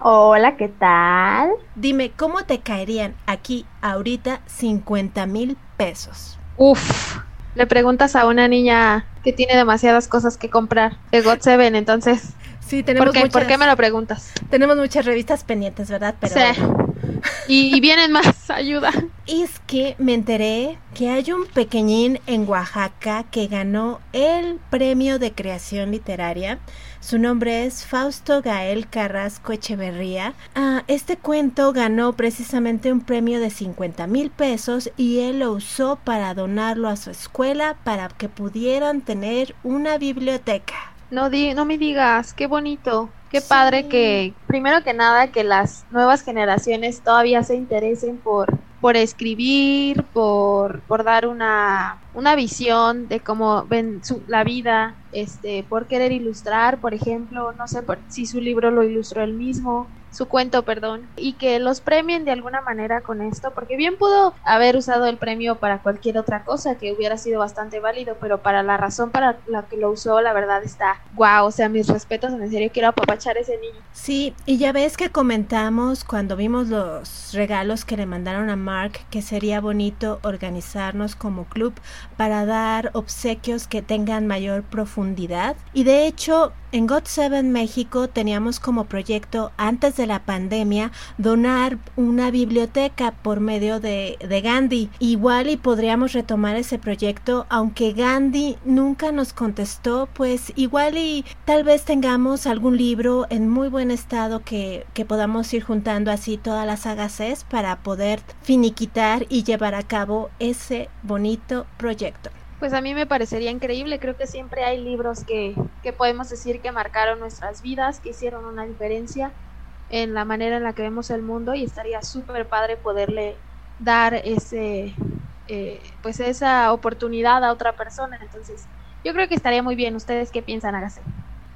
Hola, ¿qué tal? Dime, ¿cómo te caerían aquí ahorita 50 mil pesos? Uf, le preguntas a una niña que tiene demasiadas cosas que comprar de God Seven, entonces. Sí, tenemos ¿Por qué, ¿Por qué me lo preguntas? Tenemos muchas revistas pendientes, ¿verdad? Pero sí. Y, y, vienen más, ayuda. Es que me enteré que hay un pequeñín en Oaxaca que ganó el premio de creación literaria. Su nombre es Fausto Gael Carrasco Echeverría. Ah, este cuento ganó precisamente un premio de 50 mil pesos y él lo usó para donarlo a su escuela para que pudieran tener una biblioteca. No, di no me digas, qué bonito. Qué sí. padre que, primero que nada, que las nuevas generaciones todavía se interesen por, por escribir, por, por dar una, una visión de cómo ven su, la vida, este, por querer ilustrar, por ejemplo, no sé por, si su libro lo ilustró él mismo, su cuento, perdón, y que los premien de alguna manera con esto, porque bien pudo haber usado el premio para cualquier otra cosa que hubiera sido bastante válido, pero para la razón para la que lo usó, la verdad está guau, o sea, mis respetos, en serio quiero apapachar a ese niño. Sí, y ya ves que comentamos cuando vimos los regalos que le mandaron a Mark que sería bonito organizarnos como club para dar obsequios que tengan mayor profundidad, y de hecho en God Seven México teníamos como proyecto antes de la pandemia donar una biblioteca por medio de, de, Gandhi. Igual y podríamos retomar ese proyecto, aunque Gandhi nunca nos contestó, pues igual y tal vez tengamos algún libro en muy buen estado que, que podamos ir juntando así todas las agaces para poder finiquitar y llevar a cabo ese bonito proyecto. Pues a mí me parecería increíble, creo que siempre hay libros que, que podemos decir que marcaron nuestras vidas, que hicieron una diferencia en la manera en la que vemos el mundo y estaría súper padre poderle dar ese eh, pues esa oportunidad a otra persona. Entonces yo creo que estaría muy bien. Ustedes qué piensan Agase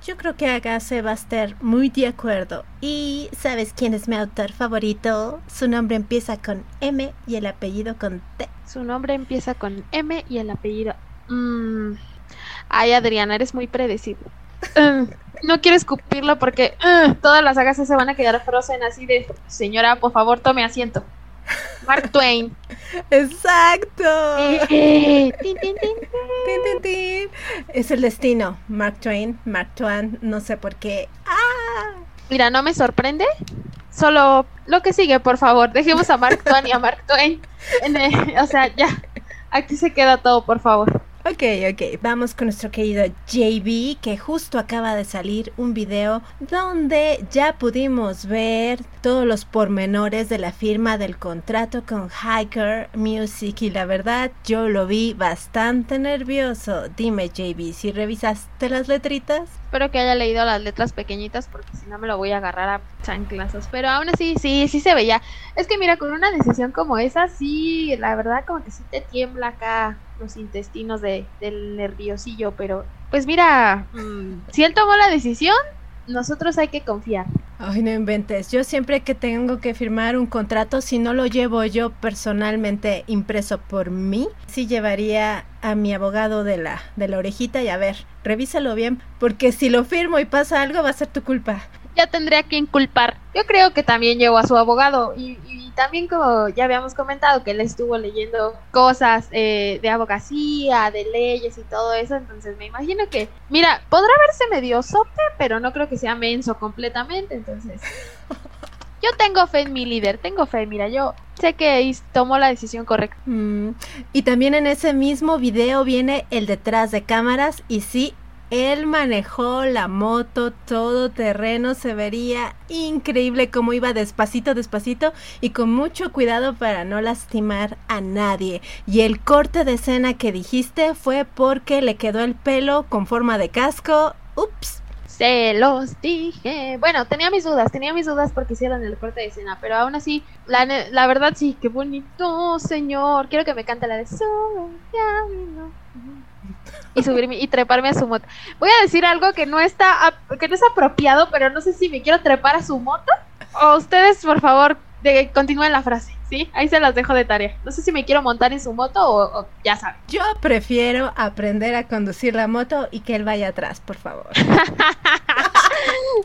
yo creo que Agase va a estar muy de acuerdo. Y sabes quién es mi autor favorito su nombre empieza con M y el apellido con T. Su nombre empieza con M y el apellido mm. ay Adriana eres muy predecible no quiero escupirlo porque uh, todas las sagas se van a quedar frozen así de señora, por favor, tome asiento. Mark Twain. Exacto. es el destino. Mark Twain, Mark Twain, no sé por qué. ¡Ah! Mira, no me sorprende. Solo lo que sigue, por favor. Dejemos a Mark Twain y a Mark Twain. El, o sea, ya. Aquí se queda todo, por favor. Ok, ok, vamos con nuestro querido JB, que justo acaba de salir un video donde ya pudimos ver todos los pormenores de la firma del contrato con Hiker Music y la verdad yo lo vi bastante nervioso. Dime JB, si revisaste las letritas. Espero que haya leído las letras pequeñitas porque si no me lo voy a agarrar a chanclazos. Pero aún así, sí, sí se veía. Es que mira, con una decisión como esa, sí, la verdad como que sí te tiembla acá los intestinos de, del nerviosillo, pero pues mira, mmm, si él tomó la decisión, nosotros hay que confiar. Ay, no inventes. Yo siempre que tengo que firmar un contrato, si no lo llevo yo personalmente impreso por mí, sí llevaría a mi abogado de la, de la orejita y a ver, revísalo bien, porque si lo firmo y pasa algo va a ser tu culpa. Ya tendría que inculpar. Yo creo que también llevo a su abogado y, y también como ya habíamos comentado que él estuvo leyendo cosas eh, de abogacía, de leyes y todo eso, entonces me imagino que, mira, podrá verse medio sope, pero no creo que sea menso completamente, entonces... Yo tengo fe en mi líder, tengo fe, mira, yo sé que tomó la decisión correcta. Mm, y también en ese mismo video viene el detrás de cámaras y sí, él manejó la moto todo terreno, se vería increíble cómo iba despacito, despacito y con mucho cuidado para no lastimar a nadie. Y el corte de escena que dijiste fue porque le quedó el pelo con forma de casco. Ups. Se los dije. Bueno, tenía mis dudas, tenía mis dudas porque hicieron el corte de escena, pero aún así, la, verdad sí, qué bonito, señor. Quiero que me cante la de y subirme y treparme a su moto. Voy a decir algo que no está que no es apropiado, pero no sé si me quiero trepar a su moto o ustedes, por favor, de, continúen la frase. ¿sí? Ahí se las dejo de tarea. No sé si me quiero montar en su moto o, o, ya saben. Yo prefiero aprender a conducir la moto y que él vaya atrás, por favor.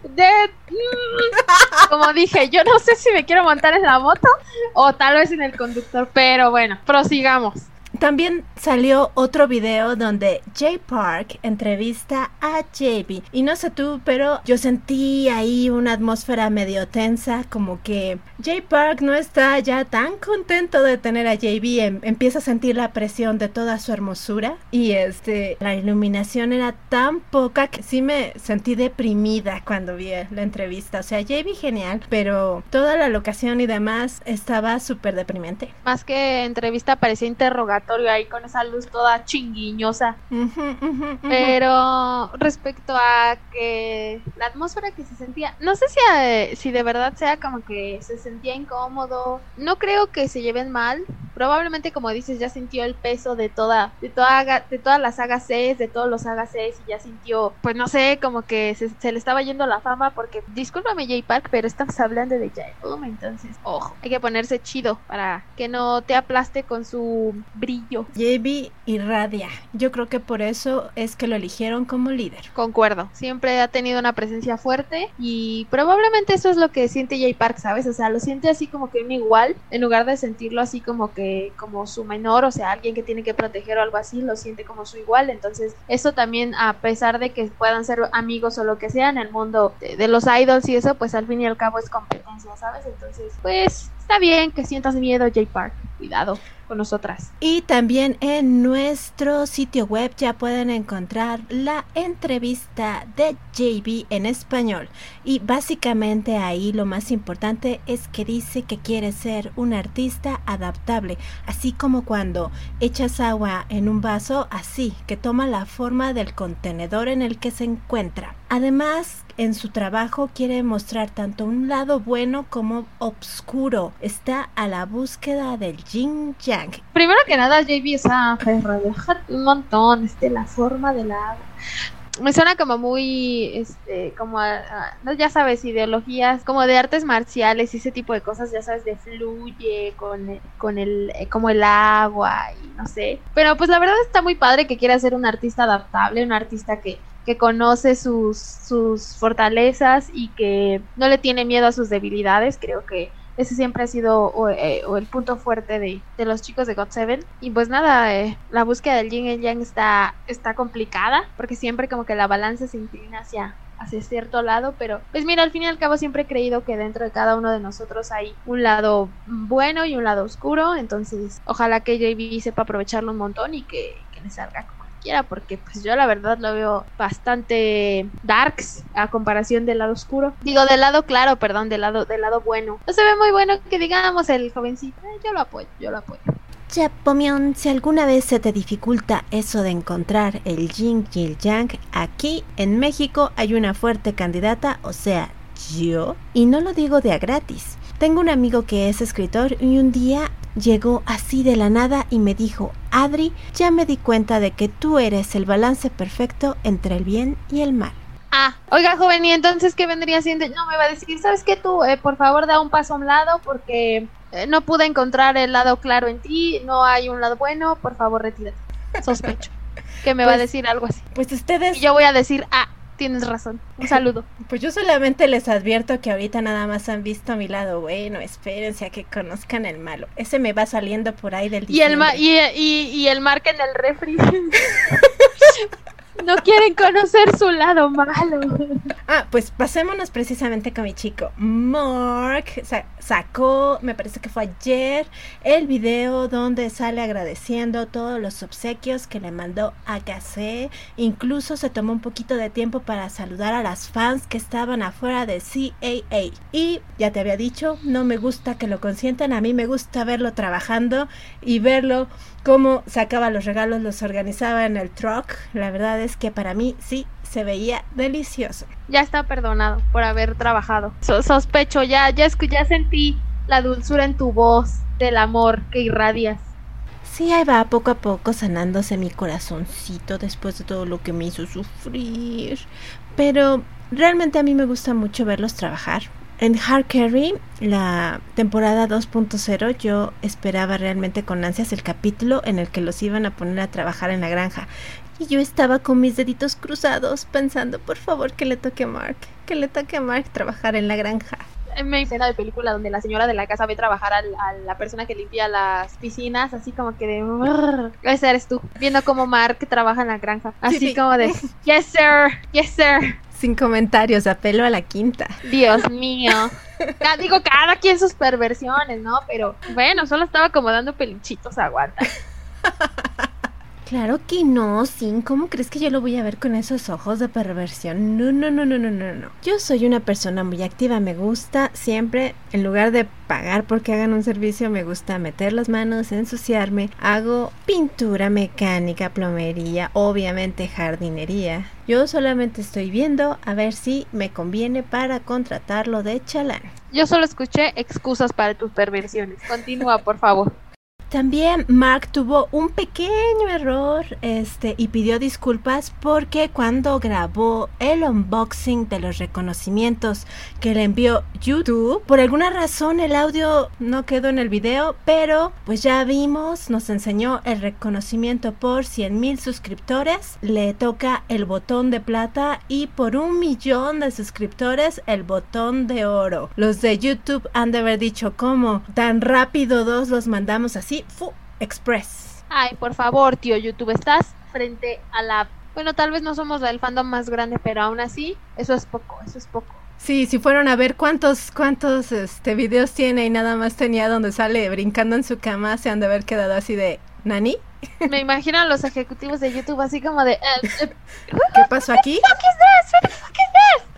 De, como dije, yo no sé si me quiero montar en la moto o tal vez en el conductor, pero bueno, prosigamos. También salió otro video donde Jay Park entrevista a JB. Y no sé tú, pero yo sentí ahí una atmósfera medio tensa, como que Jay Park no está ya tan contento de tener a JB. Em, empieza a sentir la presión de toda su hermosura. Y este, la iluminación era tan poca que sí me sentí deprimida cuando vi la entrevista. O sea, JB genial, pero toda la locación y demás estaba súper deprimente. Más que entrevista parecía interrogatorio ahí con esa luz toda chinguiñosa. Pero respecto a que la atmósfera que se sentía, no sé si, eh, si de verdad sea como que se sentía incómodo, no creo que se lleven mal, probablemente como dices ya sintió el peso de toda de toda de todas las sagas C, de todos los sagas C y ya sintió pues no sé como que se, le estaba yendo la fama porque discúlpame J Park pero estamos hablando de J entonces ojo hay que ponerse chido para que no te aplaste con su brillo. JB irradia yo creo que por eso es que lo eligieron como líder. Concuerdo siempre ha tenido una presencia fuerte y probablemente eso es lo que siente J Park sabes o sea lo siente así como que un igual en lugar de sentirlo así como que como su menor, o sea, alguien que tiene que proteger o algo así, lo siente como su igual. Entonces, eso también, a pesar de que puedan ser amigos o lo que sea en el mundo de, los idols y eso, pues al fin y al cabo es competencia, ¿sabes? Entonces, pues está bien que sientas miedo, J Park. Cuidado con nosotras. Y también en nuestro sitio web ya pueden encontrar la entrevista de JB en español. Y básicamente ahí lo más importante es que dice que quiere ser un artista adaptable, así como cuando echas agua en un vaso, así, que toma la forma del contenedor en el que se encuentra. Además, en su trabajo quiere mostrar tanto un lado bueno como oscuro. Está a la búsqueda del yin yang. Primero que nada, JB esa un montón, este, la forma de la me suena como muy, este, como, ya sabes, ideologías como de artes marciales y ese tipo de cosas, ya sabes, de fluye con, con el, eh, como el agua y no sé. Pero pues la verdad está muy padre que quiera ser un artista adaptable, un artista que que conoce sus, sus fortalezas y que no le tiene miedo a sus debilidades. Creo que ese siempre ha sido o, eh, el punto fuerte de, de, los chicos de God Seven. Y pues nada, eh, la búsqueda del yin y yang está, está complicada porque siempre como que la balanza se inclina hacia, hacia cierto lado, pero pues mira, al fin y al cabo siempre he creído que dentro de cada uno de nosotros hay un lado bueno y un lado oscuro, entonces ojalá que JB sepa aprovecharlo un montón y que, que le salga porque pues yo la verdad lo veo bastante darks a comparación del lado oscuro. Digo, del lado claro, perdón, del lado, del lado bueno. No se ve muy bueno que digamos el jovencito. Eh, yo lo apoyo, yo lo apoyo. Ya, Pomion, si alguna vez se te dificulta eso de encontrar el yin y el yang, aquí en México hay una fuerte candidata, o sea, yo, y no lo digo de a gratis. Tengo un amigo que es escritor y un día llegó así de la nada y me dijo, Adri, ya me di cuenta de que tú eres el balance perfecto entre el bien y el mal. Ah, oiga joven, ¿y entonces qué vendría siendo? No, me va a decir, ¿sabes qué tú? Eh, por favor, da un paso a un lado porque eh, no pude encontrar el lado claro en ti, no hay un lado bueno, por favor, retírate. Sospecho que me va a pues, decir algo así. Pues ustedes... Y yo voy a decir, ah, tienes razón. Un saludo. Pues yo solamente les advierto que ahorita nada más han visto a mi lado bueno. Espérense a que conozcan el malo. Ese me va saliendo por ahí del Y el, y, y, y el marca en el refri. No quieren conocer su lado malo. Ah, pues pasémonos precisamente con mi chico. Mark sacó, me parece que fue ayer, el video donde sale agradeciendo todos los obsequios que le mandó a Gase. Incluso se tomó un poquito de tiempo para saludar a las fans que estaban afuera de CAA. Y ya te había dicho, no me gusta que lo consientan, a mí me gusta verlo trabajando y verlo cómo sacaba los regalos, los organizaba en el truck. La verdad es que para mí sí se veía delicioso. Ya está perdonado por haber trabajado. sospecho, ya, ya, ya sentí la dulzura en tu voz del amor que irradias. Sí, ahí va poco a poco sanándose mi corazoncito después de todo lo que me hizo sufrir. Pero realmente a mí me gusta mucho verlos trabajar. En Hard Carry, la temporada 2.0, yo esperaba realmente con ansias el capítulo en el que los iban a poner a trabajar en la granja. Y yo estaba con mis deditos cruzados pensando, por favor, que le toque a Mark. que le toque a Mark trabajar en la granja. Me escena de película donde la señora de la casa ve trabajar a la persona que limpia las piscinas, así como que de... Ese eres tú, viendo cómo Mark trabaja en la granja. Así como de... Yes, sir. Yes, sir. Sin comentarios, apelo a la quinta. Dios mío. Ya digo, cada quien sus perversiones, ¿no? Pero bueno, solo estaba como dando peluchitos, aguanta. Claro que no, Sin. ¿Cómo crees que yo lo voy a ver con esos ojos de perversión? No, no, no, no, no, no, no. Yo soy una persona muy activa. Me gusta siempre, en lugar de pagar porque hagan un servicio, me gusta meter las manos, ensuciarme. Hago pintura mecánica, plomería, obviamente jardinería. Yo solamente estoy viendo a ver si me conviene para contratarlo de chalán. Yo solo escuché excusas para tus perversiones. Continúa, por favor. También Mark tuvo un pequeño error este, y pidió disculpas porque cuando grabó el unboxing de los reconocimientos que le envió YouTube, por alguna razón el audio no quedó en el video, pero pues ya vimos, nos enseñó el reconocimiento por 100 mil suscriptores, le toca el botón de plata y por un millón de suscriptores el botón de oro. Los de YouTube han de haber dicho cómo tan rápido dos los mandamos así Express. Ay, por favor, tío YouTube, estás frente a la... Bueno, tal vez no somos el fandom más grande, pero aún así, eso es poco, eso es poco. Sí, si fueron a ver cuántos cuántos este videos tiene y nada más tenía donde sale brincando en su cama, se han de haber quedado así de ¿Nani? Me imagino a los ejecutivos de YouTube así como de eh, eh, ¿Qué pasó aquí?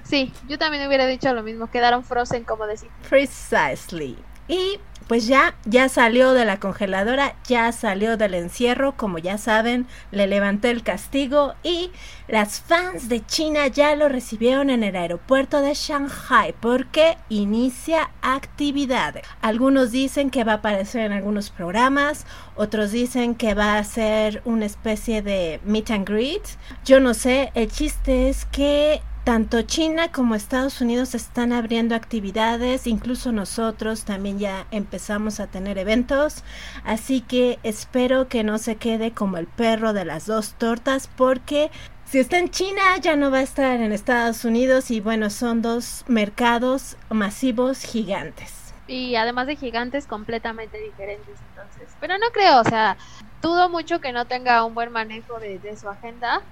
Sí, yo también hubiera dicho lo mismo, quedaron frozen como decir. Precisely. Y pues ya, ya salió de la congeladora, ya salió del encierro, como ya saben, le levanté el castigo y las fans de China ya lo recibieron en el aeropuerto de Shanghai porque inicia actividad. Algunos dicen que va a aparecer en algunos programas, otros dicen que va a ser una especie de meet and greet. Yo no sé, el chiste es que tanto China como Estados Unidos están abriendo actividades, incluso nosotros también ya empezamos a tener eventos, así que espero que no se quede como el perro de las dos tortas porque si está en China ya no va a estar en Estados Unidos y bueno, son dos mercados masivos gigantes. Y además de gigantes completamente diferentes entonces. Pero no creo, o sea, dudo mucho que no tenga un buen manejo de, de su agenda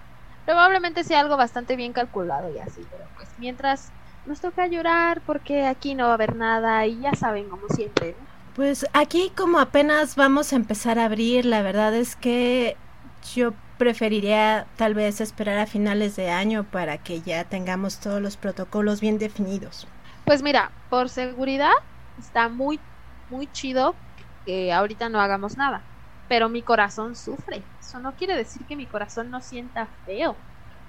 Probablemente sea algo bastante bien calculado y así, pero pues mientras nos toca llorar porque aquí no va a haber nada y ya saben, como siempre. Pues aquí como apenas vamos a empezar a abrir, la verdad es que yo preferiría tal vez esperar a finales de año para que ya tengamos todos los protocolos bien definidos. Pues mira, por seguridad está muy, muy chido que ahorita no hagamos nada pero mi corazón sufre. Eso no quiere decir que mi corazón no sienta feo.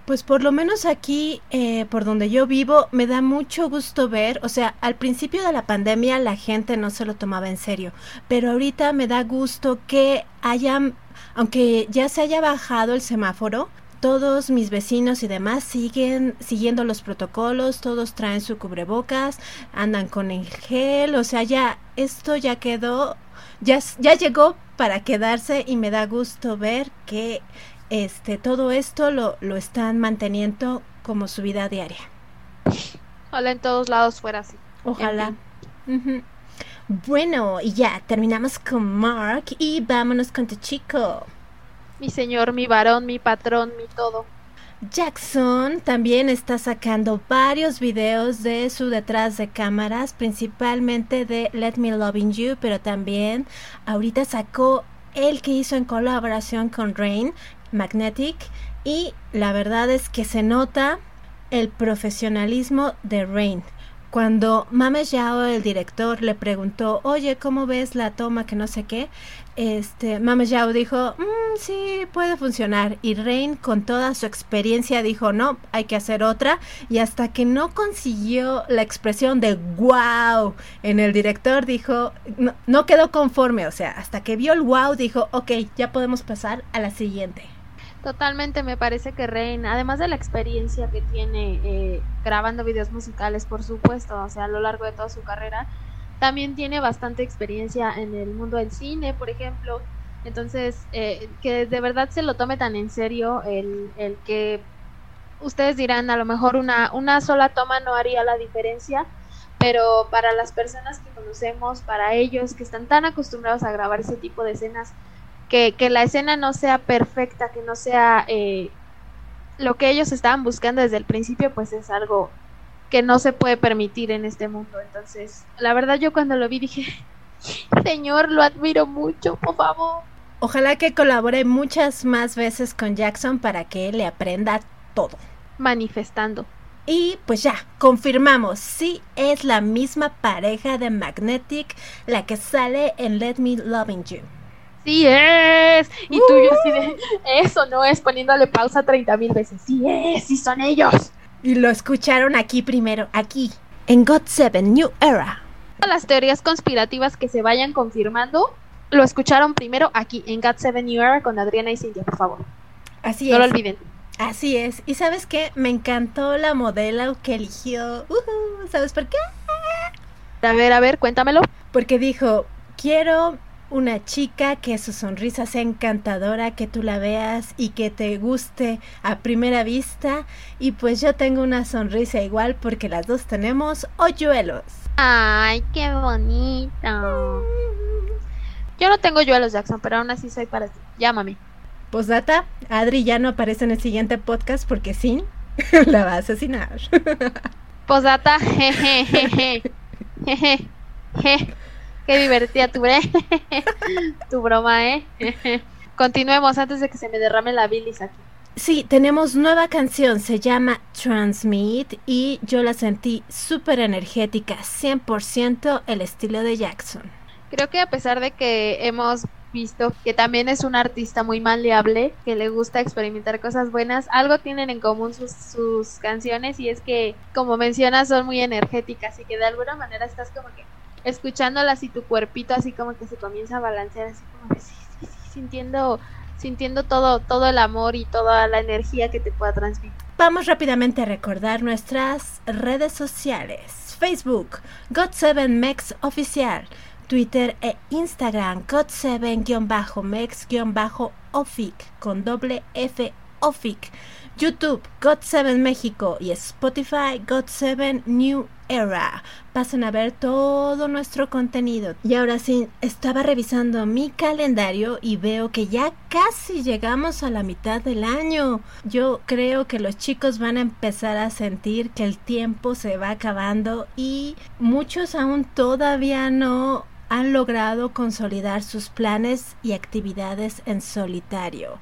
Pues por lo menos aquí, eh, por donde yo vivo, me da mucho gusto ver, o sea, al principio de la pandemia la gente no se lo tomaba en serio, pero ahorita me da gusto que hayan, aunque ya se haya bajado el semáforo, todos mis vecinos y demás siguen siguiendo los protocolos, todos traen su cubrebocas, andan con el gel, o sea, ya esto ya quedó, ya, ya llegó para quedarse y me da gusto ver que este todo esto lo, lo están manteniendo como su vida diaria. Ojalá en todos lados fuera así. Ojalá. Bueno, y ya terminamos con Mark y vámonos con tu chico. Mi señor, mi varón, mi patrón, mi todo. Jackson también está sacando varios videos de su detrás de cámaras, principalmente de Let Me Loving You, pero también ahorita sacó el que hizo en colaboración con Rain, Magnetic, y la verdad es que se nota el profesionalismo de Rain. Cuando Mame Yao, el director, le preguntó, oye, ¿cómo ves la toma que no sé qué? Este, Mame Yao dijo, mm, sí, puede funcionar. Y Rain, con toda su experiencia, dijo, no, hay que hacer otra. Y hasta que no consiguió la expresión de wow en el director, dijo, no, no quedó conforme. O sea, hasta que vio el wow, dijo, ok, ya podemos pasar a la siguiente. Totalmente, me parece que Rain, además de la experiencia que tiene eh, grabando videos musicales, por supuesto, o sea, a lo largo de toda su carrera, también tiene bastante experiencia en el mundo del cine, por ejemplo. Entonces, eh, que de verdad se lo tome tan en serio el, el que ustedes dirán, a lo mejor una, una sola toma no haría la diferencia, pero para las personas que conocemos, para ellos que están tan acostumbrados a grabar ese tipo de escenas, que, que la escena no sea perfecta, que no sea eh, lo que ellos estaban buscando desde el principio, pues es algo que no se puede permitir en este mundo. Entonces, la verdad yo cuando lo vi dije, Señor, lo admiro mucho, por favor. Ojalá que colabore muchas más veces con Jackson para que le aprenda todo. Manifestando. Y pues ya, confirmamos, sí es la misma pareja de Magnetic la que sale en Let Me Loving You. Sí es. Y tú yo así de, eso no es poniéndole pausa 30 mil veces. Sí es, sí son ellos. Y lo escucharon aquí primero, aquí, en God 7 New Era. Las teorías conspirativas que se vayan confirmando, lo escucharon primero aquí, en God 7 New Era con Adriana y Cintia, por favor. Así no es. lo olviden. Así es. Y sabes qué? Me encantó la modelo que eligió. Ujú, ¿Sabes por qué? A ver, a ver, cuéntamelo. Porque dijo, quiero una chica que su sonrisa sea encantadora, que tú la veas y que te guste a primera vista. Y pues yo tengo una sonrisa igual porque las dos tenemos hoyuelos. Ay, qué bonito. Yo no tengo yo a los Jackson, pero aún así soy para ti. Llámame. Postdata, Adri ya no aparece en el siguiente podcast porque sí, la va a asesinar. Posdata, jejeje. Jeje. Je. Qué divertida tu, tu broma, ¿eh? Continuemos antes de que se me derrame la bilis aquí. Sí, tenemos nueva canción, se llama Transmit y yo la sentí súper energética, 100% el estilo de Jackson. Creo que a pesar de que hemos visto que también es un artista muy maleable, que le gusta experimentar cosas buenas, algo tienen en común sus, sus canciones y es que, como mencionas, son muy energéticas y que de alguna manera estás como que escuchándolas y tu cuerpito así como que se comienza a balancear, así como que sí, sí, sí, sintiendo, sintiendo todo, todo el amor y toda la energía que te pueda transmitir. Vamos rápidamente a recordar nuestras redes sociales. Facebook, God7Mex Oficial. Twitter e Instagram, God7-Mex-Ofic con doble F Ofic. YouTube, God7 México y Spotify, God7 New Era. Pasen a ver todo nuestro contenido. Y ahora sí, estaba revisando mi calendario y veo que ya casi llegamos a la mitad del año. Yo creo que los chicos van a empezar a sentir que el tiempo se va acabando y muchos aún todavía no han logrado consolidar sus planes y actividades en solitario.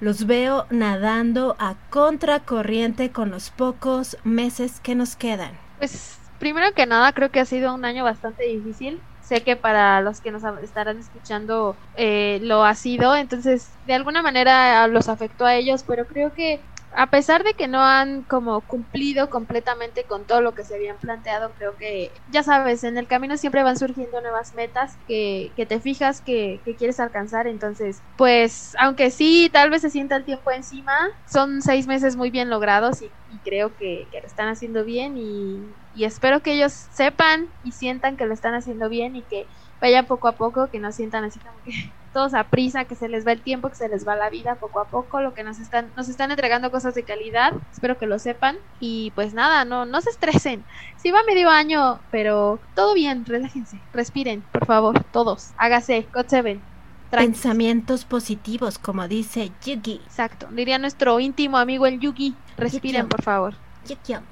Los veo nadando a contracorriente con los pocos meses que nos quedan. Pues primero que nada creo que ha sido un año bastante difícil. Sé que para los que nos estarán escuchando eh, lo ha sido, entonces de alguna manera los afectó a ellos, pero creo que a pesar de que no han como cumplido completamente con todo lo que se habían planteado, creo que, ya sabes, en el camino siempre van surgiendo nuevas metas que, que te fijas que, que, quieres alcanzar. Entonces, pues, aunque sí, tal vez se sienta el tiempo encima, son seis meses muy bien logrados y, y creo que, que, lo están haciendo bien y, y espero que ellos sepan y sientan que lo están haciendo bien y que vayan poco a poco, que no sientan así como que todos a prisa, que se les va el tiempo, que se les va la vida poco a poco, lo que nos están, nos están entregando cosas de calidad, espero que lo sepan, y pues nada, no, no se estresen, sí va medio año, pero todo bien, relájense, respiren, por favor, todos, hágase, God Seven. Pensamientos positivos, como dice Yugi. Exacto, diría nuestro íntimo amigo el Yugi, respiren, por favor.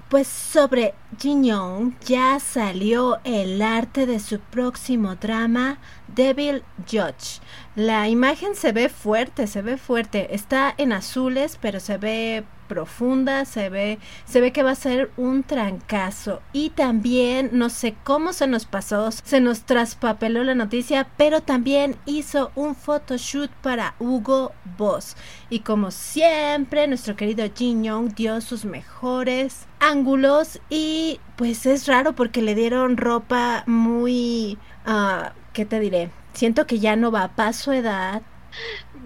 Pues sobre Jin Young ya salió el arte de su próximo drama, Devil Judge. La imagen se ve fuerte, se ve fuerte. Está en azules, pero se ve profunda, se ve, se ve que va a ser un trancazo. Y también, no sé cómo se nos pasó, se nos traspapeló la noticia, pero también hizo un photoshoot para Hugo Boss. Y como siempre, nuestro querido Jin Young dio sus mejores ángulos y pues es raro porque le dieron ropa muy... Uh, ¿Qué te diré? Siento que ya no va para su edad.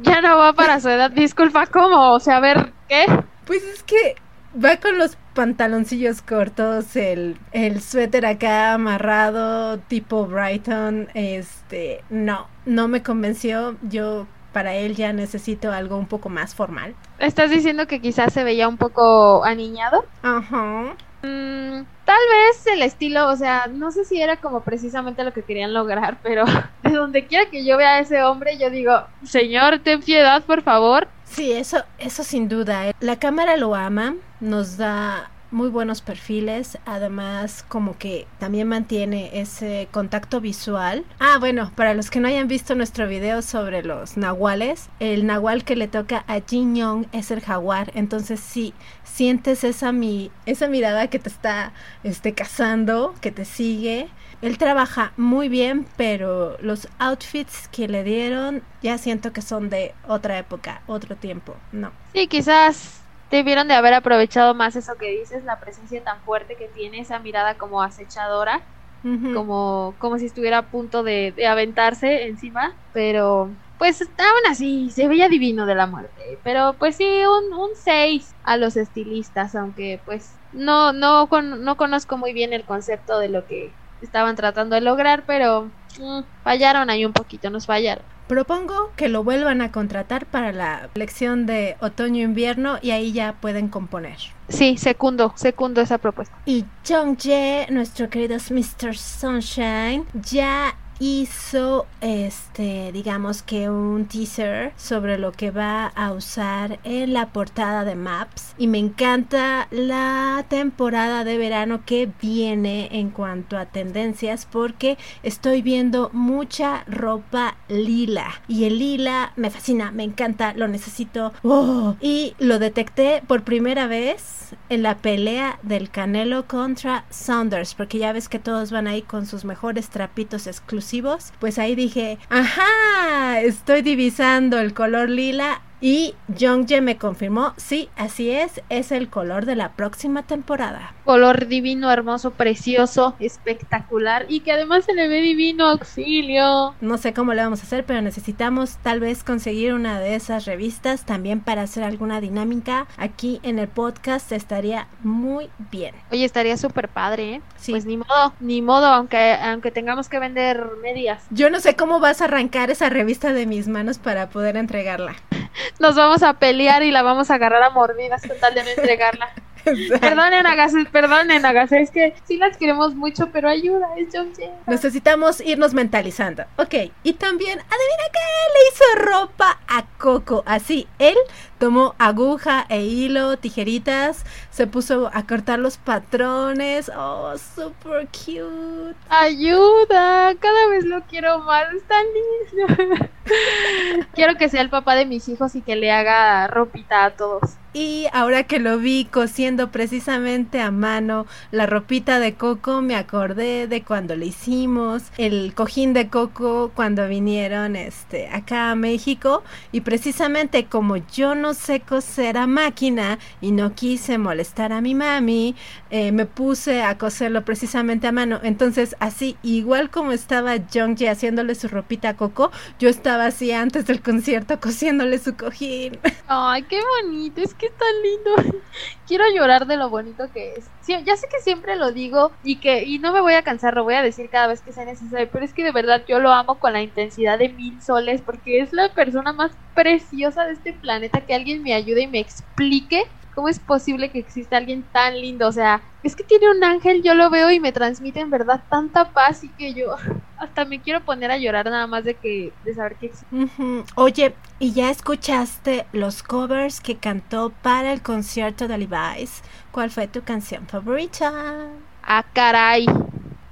Ya no va para su edad, disculpa, ¿cómo? O sea, a ver, ¿qué? Pues es que va con los pantaloncillos cortos, el, el suéter acá amarrado, tipo Brighton. Este, no, no me convenció. Yo para él ya necesito algo un poco más formal. ¿Estás diciendo que quizás se veía un poco aniñado? Ajá. Mm, tal vez el estilo, o sea, no sé si era como precisamente lo que querían lograr, pero de donde quiera que yo vea a ese hombre, yo digo, señor, ten piedad, por favor. Sí, eso, eso sin duda. ¿eh? La cámara lo ama, nos da muy buenos perfiles, además como que también mantiene ese contacto visual. Ah, bueno, para los que no hayan visto nuestro video sobre los nahuales, el nahual que le toca a Jin Young es el jaguar, entonces sí, sientes esa, mi esa mirada que te está este, cazando, que te sigue. Él trabaja muy bien, pero los outfits que le dieron ya siento que son de otra época, otro tiempo, no. Sí, quizás debieron de haber aprovechado más eso que dices, la presencia tan fuerte que tiene, esa mirada como acechadora, como, como si estuviera a punto de, aventarse encima, pero pues aún así se veía divino de la muerte, pero pues sí, un 6 a los estilistas, aunque pues no, no, no conozco muy bien el concepto de lo que estaban tratando de lograr, pero mm, fallaron ahí un poquito, nos fallaron. Propongo que lo vuelvan a contratar para la lección de otoño-invierno y ahí ya pueden componer. Sí, secundo, secundo esa propuesta. Y Jung Jae, nuestro querido Mr. Sunshine, ya hizo este digamos que un teaser sobre lo que va a usar en la portada de Maps. Y me encanta la temporada de verano que viene en cuanto a tendencias porque estoy viendo mucha ropa lila. Y el lila me fascina, me encanta, lo necesito. Oh, y lo detecté por primera vez en la pelea del Canelo contra Saunders porque ya ves que todos van ahí con sus mejores trapitos exclusivos pues ahí dije, ajá, estoy divisando el color lila y Jongje me confirmó, sí, así es, es el color de la próxima temporada. Color divino, hermoso, precioso, espectacular y que además se le ve divino auxilio. No sé cómo le vamos a hacer, pero necesitamos tal vez conseguir una de esas revistas también para hacer alguna dinámica aquí en el podcast. Estaría muy bien. Oye, estaría súper padre, ¿eh? Sí. Pues ni modo, ni modo, aunque, aunque tengamos que vender medias. Yo no sé cómo vas a arrancar esa revista de mis manos para poder entregarla nos vamos a pelear y la vamos a agarrar a mordidas con tal de no entregarla. Perdonen, Agase, perdonen, Agase, es que sí las queremos mucho, pero ayuda, es John Necesitamos irnos mentalizando. Ok, y también, adivina qué, le hizo ropa a Coco. Así, él tomó aguja e hilo, tijeritas, se puso a cortar los patrones. Oh, super cute. Ayuda, cada vez lo quiero más, está lindo. quiero que sea el papá de mis hijos y que le haga ropita a todos. Y ahora que lo vi cosiendo precisamente a mano la ropita de Coco, me acordé de cuando le hicimos el cojín de Coco cuando vinieron este acá a México y precisamente como yo no sé coser a máquina y no quise molestar a mi mami, eh, me puse a coserlo precisamente a mano. Entonces así igual como estaba Jongji haciéndole su ropita a Coco, yo estaba así antes del concierto cosiéndole su cojín. Ay, qué bonito, es que qué tan lindo. Quiero llorar de lo bonito que es. ya sé que siempre lo digo y que y no me voy a cansar, lo voy a decir cada vez que sea necesario, pero es que de verdad yo lo amo con la intensidad de mil soles porque es la persona más preciosa de este planeta que alguien me ayude y me explique ¿Cómo es posible que exista alguien tan lindo? O sea, es que tiene un ángel, yo lo veo y me transmite en verdad tanta paz y que yo hasta me quiero poner a llorar nada más de que de saber que existe. Oye, ¿y ya escuchaste los covers que cantó para el concierto de Levi's? ¿Cuál fue tu canción favorita? Ah, caray.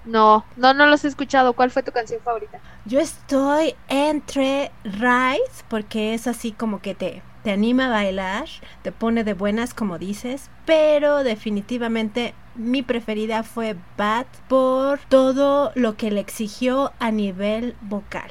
No, no, no los he escuchado. ¿Cuál fue tu canción favorita? Yo estoy entre Rise, porque es así como que te te anima a bailar, te pone de buenas como dices, pero definitivamente mi preferida fue Bad por todo lo que le exigió a nivel vocal.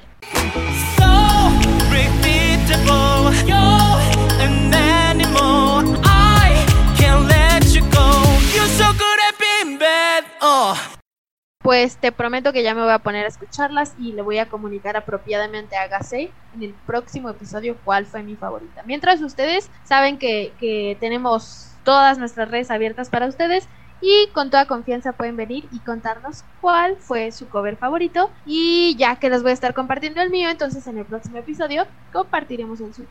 Pues te prometo que ya me voy a poner a escucharlas y le voy a comunicar apropiadamente a Gasei en el próximo episodio cuál fue mi favorita. Mientras ustedes saben que, tenemos todas nuestras redes abiertas para ustedes y con toda confianza pueden venir y contarnos cuál fue su cover favorito y ya que les voy a estar compartiendo el mío, entonces en el próximo episodio compartiremos el suyo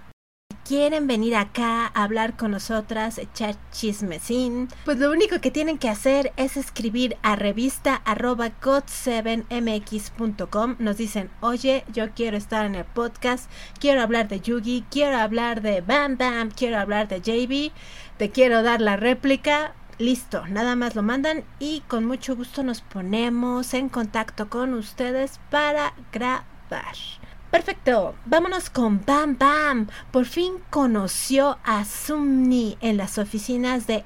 quieren venir acá a hablar con nosotras, echar chismecín, pues lo único que tienen que hacer es escribir a revista arroba 7mxcom Nos dicen, oye, yo quiero estar en el podcast, quiero hablar de Yugi, quiero hablar de Bam Bam, quiero hablar de JB, te quiero dar la réplica. Listo, nada más lo mandan y con mucho gusto nos ponemos en contacto con ustedes para grabar. Perfecto, vámonos con Bam Bam. Por fin conoció a Sumni en las oficinas de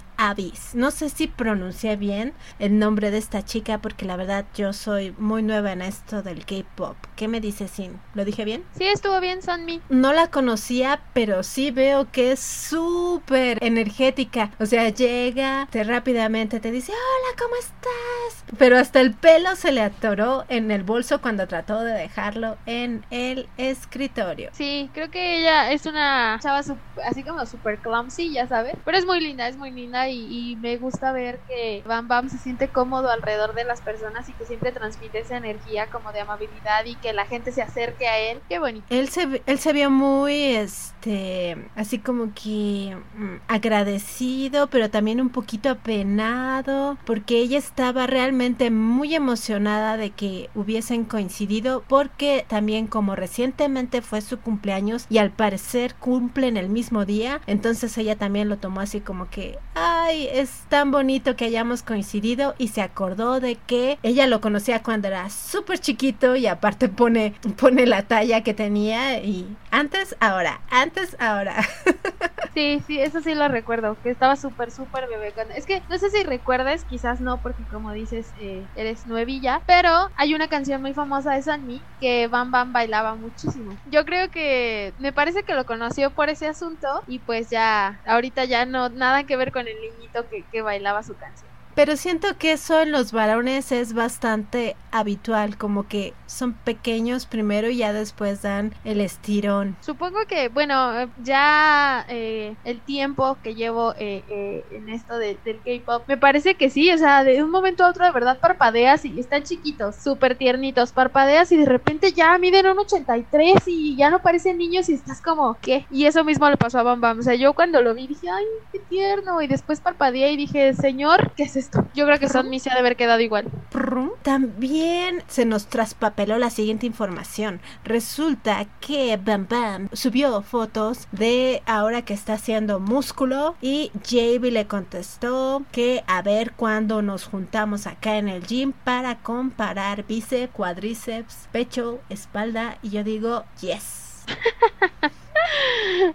No sé si pronuncié bien el nombre de esta chica porque la verdad yo soy muy nueva en esto del K-pop. ¿Qué me dice Sin? ¿Lo dije bien? Sí, estuvo bien, Sunmi. No la conocía, pero sí veo que es súper energética. O sea, llega, te rápidamente te dice, hola, ¿cómo estás? Pero hasta el pelo se le atoró en el bolso cuando trató de dejarlo en el escritorio. Sí, creo que ella es una chava así como súper clumsy, ya sabes. Pero es muy linda, es muy linda y, me gusta ver que Bam Bam se siente cómodo alrededor de las personas y que siempre transmite esa energía como de amabilidad y que la gente se acerque a él. Qué bonito. Él se, él se vio muy, este, así como que mm, agradecido, pero también un poquito apenado, porque ella estaba realmente muy emocionada de que hubiesen coincidido, porque también como recientemente fue su cumpleaños y al parecer cumplen el mismo día, entonces ella también lo tomó así como que, ay, es tan bonito que hayamos coincidido y se acordó de que ella lo conocía cuando era súper chiquito y aparte pone, pone la talla que tenía y antes, ahora, antes, ahora. Sí, sí, eso sí lo recuerdo, que estaba súper, súper bebé. Es que no sé si recuerdes, quizás no, porque como dices, eh, eres nuevilla, pero hay una canción muy famosa de Sunmi que Bam Bam bailaba muchísimo. Yo creo que me parece que lo conoció por ese asunto y pues ya, ahorita ya no, nada que ver con el niñito que, que bailaba su canción. Pero siento que eso en los varones es bastante habitual, como que son pequeños primero y ya después dan el estirón. Supongo que, bueno, ya eh, el tiempo que llevo eh, eh, en esto del K-pop, me parece que sí, o sea, de un momento a otro de verdad parpadeas y están chiquitos, súper tiernitos, parpadeas y de repente ya miden un 83 y ya no parecen niños y estás como, ¿qué? Y eso mismo le pasó a Bam Bam, o sea, yo cuando lo vi dije, ay, qué tierno, y después parpadeé y dije, señor, ¿qué yo creo que Sonmi se ha de haber quedado igual. También se nos traspapeló la siguiente información. Resulta que Bam Bam subió fotos de ahora que está haciendo músculo y JB le contestó que a ver cuándo nos juntamos acá en el gym para comparar bíceps, cuádriceps, pecho, espalda y yo digo yes.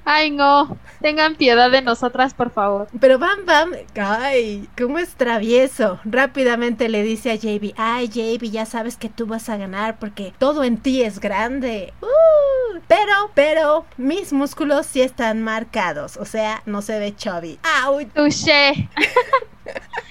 Ay, no. Tengan piedad de nosotras, por favor. Pero Bam Bam, ay, cómo es travieso. Rápidamente le dice a JB, ay, JB, ya sabes que tú vas a ganar porque todo en ti es grande. Uh, pero, pero, mis músculos sí están marcados. O sea, no se ve chubby. ¡Au! Touché.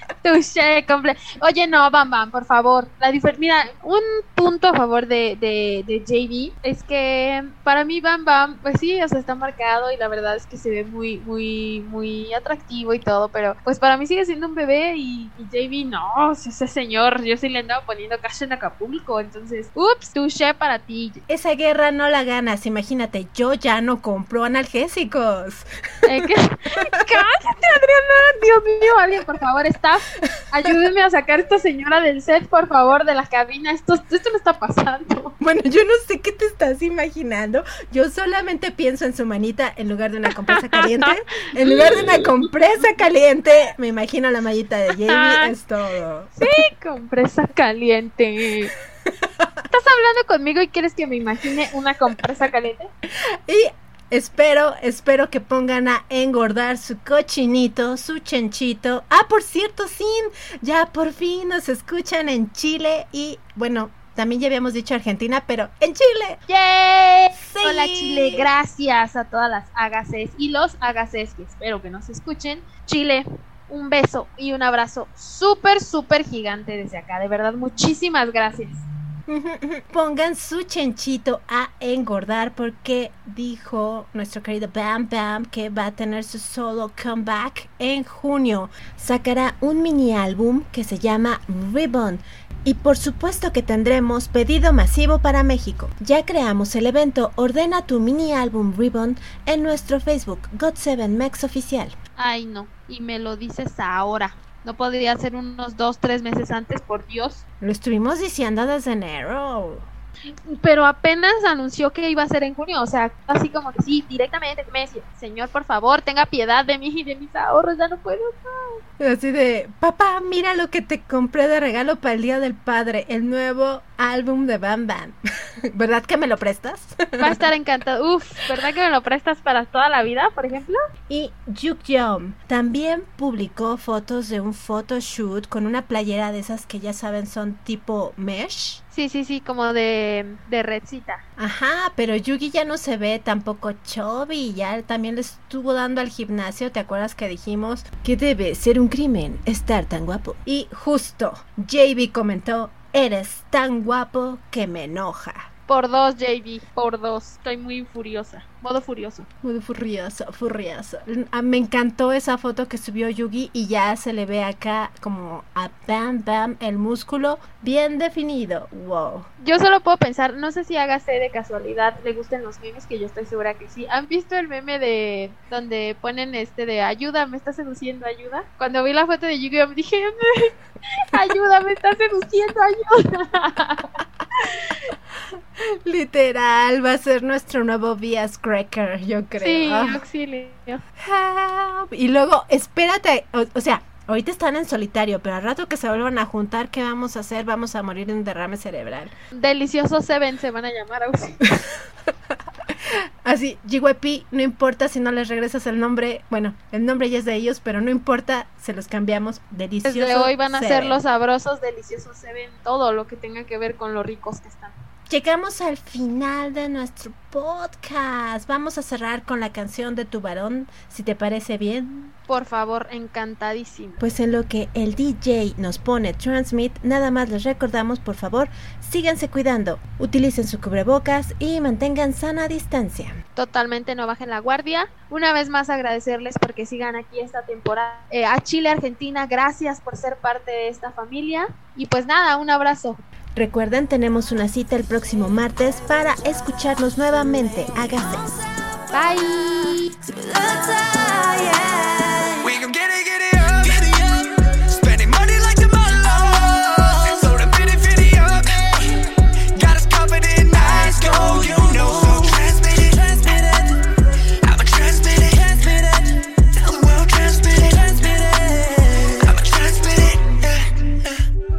Oye, no, Bam Bam, por favor. La Mira, un punto a favor de, de, de, JB es que para mí Bam Bam, pues sí, o sea, está marcado y la verdad es que se ve muy, muy, muy atractivo y todo, pero pues para mí sigue siendo un bebé y, JB no, ese señor, yo sí le andaba poniendo cash en Acapulco, entonces, ups, touché para ti. Esa guerra no la ganas, imagínate, yo ya no compro analgésicos. Eh, Cállate, Adriana, Dios mío, alguien, por favor, está Ayúdenme a sacar a esta señora del set, por favor, de la cabina. Esto, esto me está pasando. Bueno, yo no sé qué te estás imaginando. Yo solamente pienso en su manita en lugar de una compresa caliente. En lugar de una compresa caliente, me imagino la mallita de Jamie. Es todo. Sí, compresa caliente. ¿Estás hablando conmigo y quieres que me imagine una compresa caliente? Y Espero, espero que pongan a engordar su cochinito, su chanchito. Ah, por cierto, Sin, ya por fin nos escuchan en Chile y bueno, también ya habíamos dicho Argentina, pero en Chile. ¡Yay! Hola Chile, gracias a todas las agaces y los agaces que espero que nos escuchen. Chile, un beso y un abrazo súper, súper gigante desde acá. De verdad, muchísimas gracias. Pongan su chenchito a engordar porque dijo nuestro querido Bam Bam que va a tener su solo comeback en junio. Sacará un mini álbum que se llama Ribbon. Y por supuesto que tendremos pedido masivo para México. Ya creamos el evento Ordena tu mini álbum Ribbon en nuestro Facebook God7 Mex Oficial. Ay no, y me lo dices ahora. No podría ser unos dos, tres meses antes, por Dios. Lo estuvimos diciendo desde enero. Pero apenas anunció que iba a ser en junio, o sea, así como que sí, directamente me decía, señor, por favor, tenga piedad de mí y de mis ahorros, ya no puedo Así de, papá, mira lo que te compré de regalo para el Día del Padre, el nuevo álbum de Bam Bam. ¿Verdad que me lo prestas? Va a estar encantado. Uf, ¿verdad que me lo prestas para toda la vida, por ejemplo? Y Juk Yom también publicó fotos de un photoshoot con una playera de esas que ya saben son tipo mesh Sí, sí, sí, como de, de redcita. Ajá, pero Yugi ya no se ve tampoco chubby, ya también le estuvo dando al gimnasio, ¿te acuerdas que dijimos que debe ser un crimen estar tan guapo? Y justo, JB comentó, eres tan guapo que me enoja. Por dos, JB, por dos. Estoy muy furiosa. Modo furioso. Modo furioso, furioso. Ah, me encantó esa foto que subió Yugi y ya se le ve acá como a Bam Bam el músculo bien definido. Wow. Yo solo puedo pensar, no sé si hágase de casualidad, le gusten los memes, que yo estoy segura que sí. ¿Han visto el meme de donde ponen este de ayuda, me está seduciendo, ayuda? Cuando vi la foto de Yugi me dije, ayuda, me está seduciendo, ayuda. Literal, va a ser nuestro nuevo Vías Cracker, yo creo. Sí, ah. auxilio. Y luego, espérate, o, sea, ahorita están en solitario, pero al rato que se vuelvan a juntar, ¿qué vamos a hacer? Vamos a morir de un derrame cerebral. Delicioso Seven se van a llamar auxilio. Así, GYP, no importa si no les regresas el nombre, bueno, el nombre ya es de ellos, pero no importa, se los cambiamos. Delicioso. Desde hoy van a ser los sabrosos, deliciosos Seven, todo lo que tenga que ver con lo ricos que están. Llegamos al final de nuestro podcast. Vamos a cerrar con la canción de tu varón, si te parece bien. Por favor, encantadísimo. Pues en lo que el DJ nos pone Transmit, nada más les recordamos, por favor, síganse cuidando, utilicen su cubrebocas y mantengan sana distancia. Totalmente no bajen la guardia. Una vez más agradecerles porque sigan aquí esta temporada. Eh, a Chile, Argentina, gracias por ser parte de esta familia. Y pues nada, un abrazo. Recuerden, tenemos una cita el próximo martes para escucharnos nuevamente. Hágase. Bye.